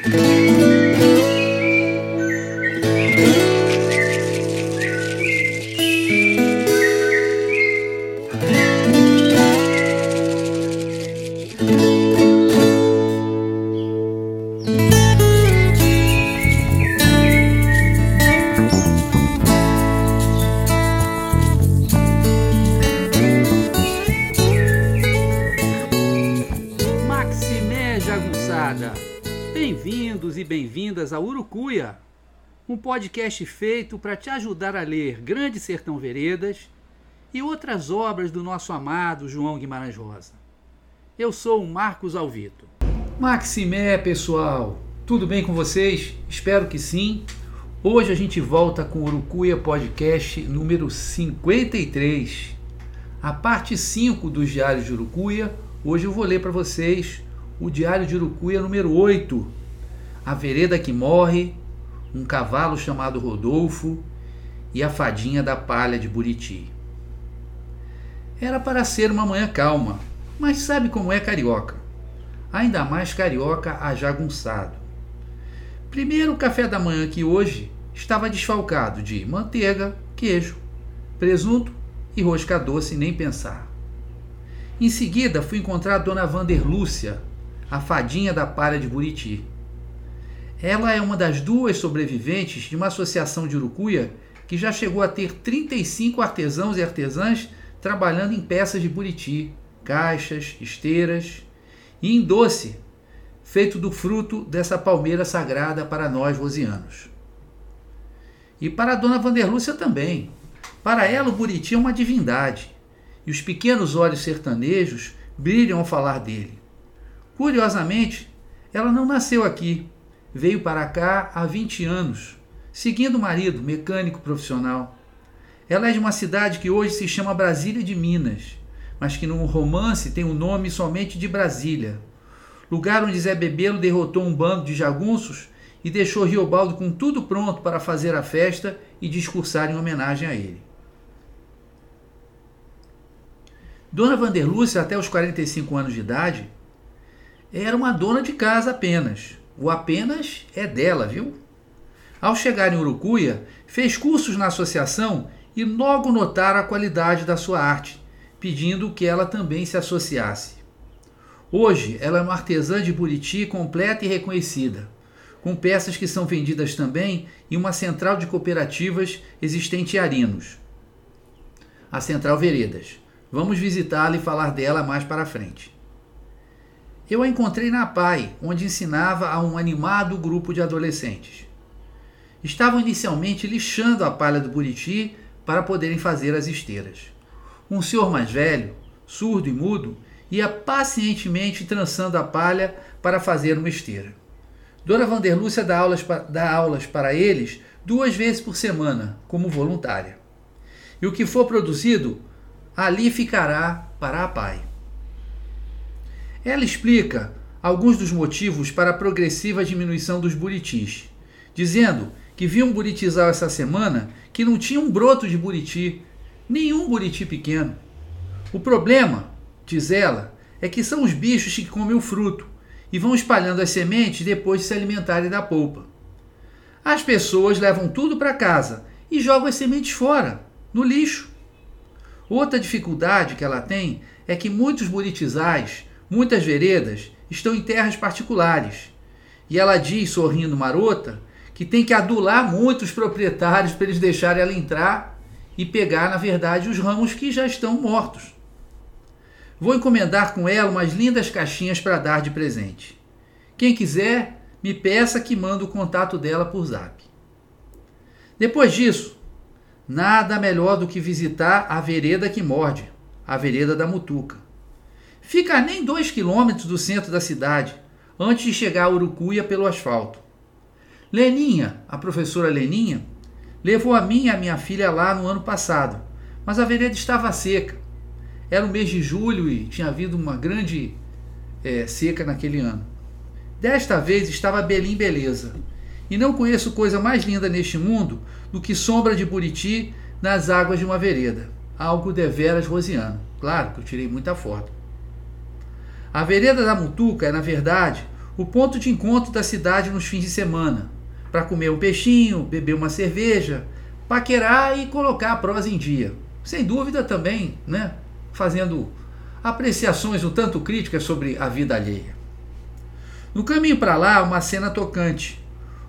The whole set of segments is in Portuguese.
Bem-vindos a Urucuia, um podcast feito para te ajudar a ler Grande Sertão Veredas e outras obras do nosso amado João Guimarães Rosa. Eu sou o Marcos Alvito. Maximé, pessoal, tudo bem com vocês? Espero que sim. Hoje a gente volta com o Urucuia Podcast número 53, a parte 5 dos Diários de Urucuia. Hoje eu vou ler para vocês o Diário de Urucuia número 8, a vereda que morre, um cavalo chamado Rodolfo e a fadinha da palha de Buriti. Era para ser uma manhã calma, mas sabe como é carioca? Ainda mais carioca ajagunçado. Primeiro o café da manhã que hoje estava desfalcado de manteiga, queijo, presunto e rosca doce, nem pensar. Em seguida fui encontrar a dona Vanderlúcia, a fadinha da palha de Buriti. Ela é uma das duas sobreviventes de uma associação de Urucuia que já chegou a ter 35 artesãos e artesãs trabalhando em peças de buriti, caixas, esteiras e em doce, feito do fruto dessa palmeira sagrada para nós rosianos. E para a dona Vanderlúcia também. Para ela o buriti é uma divindade, e os pequenos olhos sertanejos brilham ao falar dele. Curiosamente, ela não nasceu aqui, veio para cá há 20 anos, seguindo o marido, mecânico profissional. Ela é de uma cidade que hoje se chama Brasília de Minas, mas que no romance tem o nome somente de Brasília, lugar onde Zé Bebelo derrotou um bando de jagunços e deixou Riobaldo com tudo pronto para fazer a festa e discursar em homenagem a ele. Dona Vanderlúcia, até os 45 anos de idade, era uma dona de casa apenas, o apenas é dela, viu? Ao chegar em Urucuia, fez cursos na associação e logo notaram a qualidade da sua arte, pedindo que ela também se associasse. Hoje, ela é uma artesã de Buriti completa e reconhecida, com peças que são vendidas também em uma central de cooperativas existente em Arinos, a Central Veredas. Vamos visitá-la e falar dela mais para frente. Eu a encontrei na PAI, onde ensinava a um animado grupo de adolescentes. Estavam inicialmente lixando a palha do Buriti para poderem fazer as esteiras. Um senhor mais velho, surdo e mudo, ia pacientemente trançando a palha para fazer uma esteira. Dona Vanderlúcia dá aulas, dá aulas para eles duas vezes por semana, como voluntária. E o que for produzido, ali ficará para a PAI. Ela explica alguns dos motivos para a progressiva diminuição dos buritis, dizendo que viu um buritizal essa semana que não tinha um broto de buriti, nenhum buriti pequeno. O problema, diz ela, é que são os bichos que comem o fruto e vão espalhando as sementes depois de se alimentarem da polpa. As pessoas levam tudo para casa e jogam as sementes fora, no lixo. Outra dificuldade que ela tem é que muitos buritizais Muitas veredas estão em terras particulares. E ela diz, sorrindo marota, que tem que adular muito os proprietários para eles deixarem ela entrar e pegar, na verdade, os ramos que já estão mortos. Vou encomendar com ela umas lindas caixinhas para dar de presente. Quem quiser, me peça que mando o contato dela por zap. Depois disso, nada melhor do que visitar a vereda que morde, a vereda da Mutuca. Fica a nem dois quilômetros do centro da cidade, antes de chegar a Urucuia pelo asfalto. Leninha, a professora Leninha, levou a mim e a minha filha lá no ano passado, mas a vereda estava seca. Era o mês de julho e tinha havido uma grande é, seca naquele ano. Desta vez estava belim beleza. E não conheço coisa mais linda neste mundo do que sombra de buriti nas águas de uma vereda. Algo deveras rosiano. Claro que eu tirei muita foto. A vereda da Mutuca é, na verdade, o ponto de encontro da cidade nos fins de semana, para comer um peixinho, beber uma cerveja, paquerar e colocar a prosa em dia. Sem dúvida também, né, fazendo apreciações um tanto críticas sobre a vida alheia. No caminho para lá, uma cena tocante.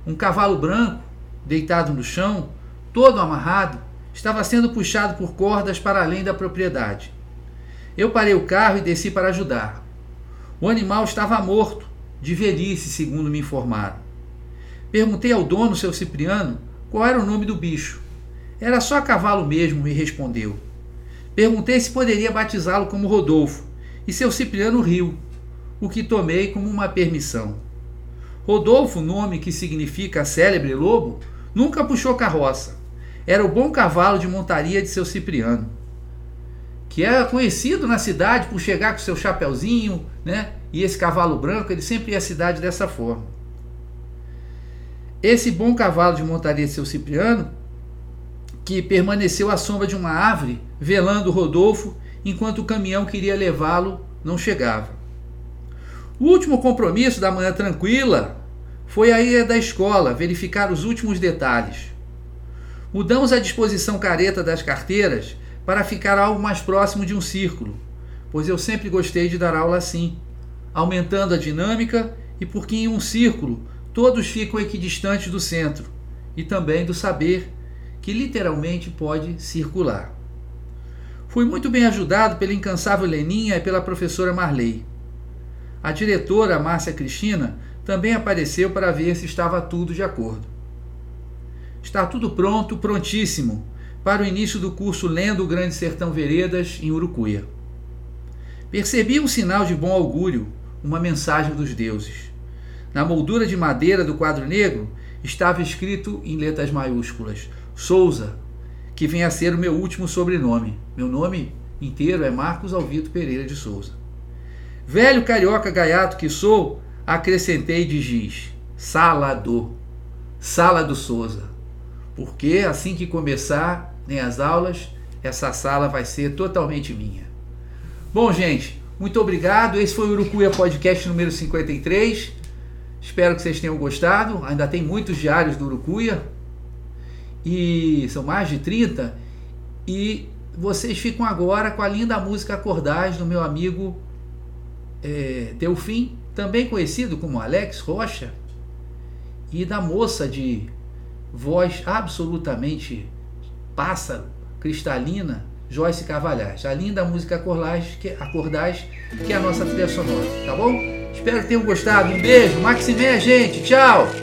Um cavalo branco, deitado no chão, todo amarrado, estava sendo puxado por cordas para além da propriedade. Eu parei o carro e desci para ajudar. O animal estava morto, de velhice, segundo me informaram. Perguntei ao dono, seu Cipriano, qual era o nome do bicho. Era só cavalo mesmo, me respondeu. Perguntei se poderia batizá-lo como Rodolfo, e seu Cipriano riu, o que tomei como uma permissão. Rodolfo, nome que significa célebre lobo, nunca puxou carroça. Era o bom cavalo de montaria de seu Cipriano, que era conhecido na cidade por chegar com seu chapeuzinho, né? E esse cavalo branco, ele sempre ia à cidade dessa forma. Esse bom cavalo de montaria de seu Cipriano, que permaneceu à sombra de uma árvore, velando Rodolfo, enquanto o caminhão que iria levá-lo não chegava. O último compromisso da manhã tranquila foi a ida da escola verificar os últimos detalhes. Mudamos a disposição careta das carteiras para ficar algo mais próximo de um círculo, pois eu sempre gostei de dar aula assim, aumentando a dinâmica e porque em um círculo todos ficam equidistantes do centro e também do saber, que literalmente pode circular. Fui muito bem ajudado pela incansável Leninha e pela professora Marley. A diretora, Márcia Cristina, também apareceu para ver se estava tudo de acordo. Está tudo pronto, prontíssimo, para o início do curso Lendo o Grande Sertão Veredas, em Urucuia. Percebi um sinal de bom augúrio, uma mensagem dos deuses. Na moldura de madeira do quadro negro estava escrito em letras maiúsculas: Souza, que vem a ser o meu último sobrenome. Meu nome inteiro é Marcos Alvito Pereira de Souza. Velho carioca gaiato que sou, acrescentei de giz, Salado, Sala do Souza. Porque assim que começar nem as aulas, essa sala vai ser totalmente minha. Bom, gente, muito obrigado. Esse foi o Urucuia Podcast número 53. Espero que vocês tenham gostado. Ainda tem muitos diários do Urucuia. E são mais de 30. E vocês ficam agora com a linda música Acordais do meu amigo é, Delfim, também conhecido como Alex Rocha, e da moça de voz absolutamente pássaro, cristalina, Joyce Cavalhais. A linda música Acordais, que, Acordais, que é a nossa trilha sonora, tá bom? Espero que tenham gostado. Um beijo, Maximé, gente. Tchau!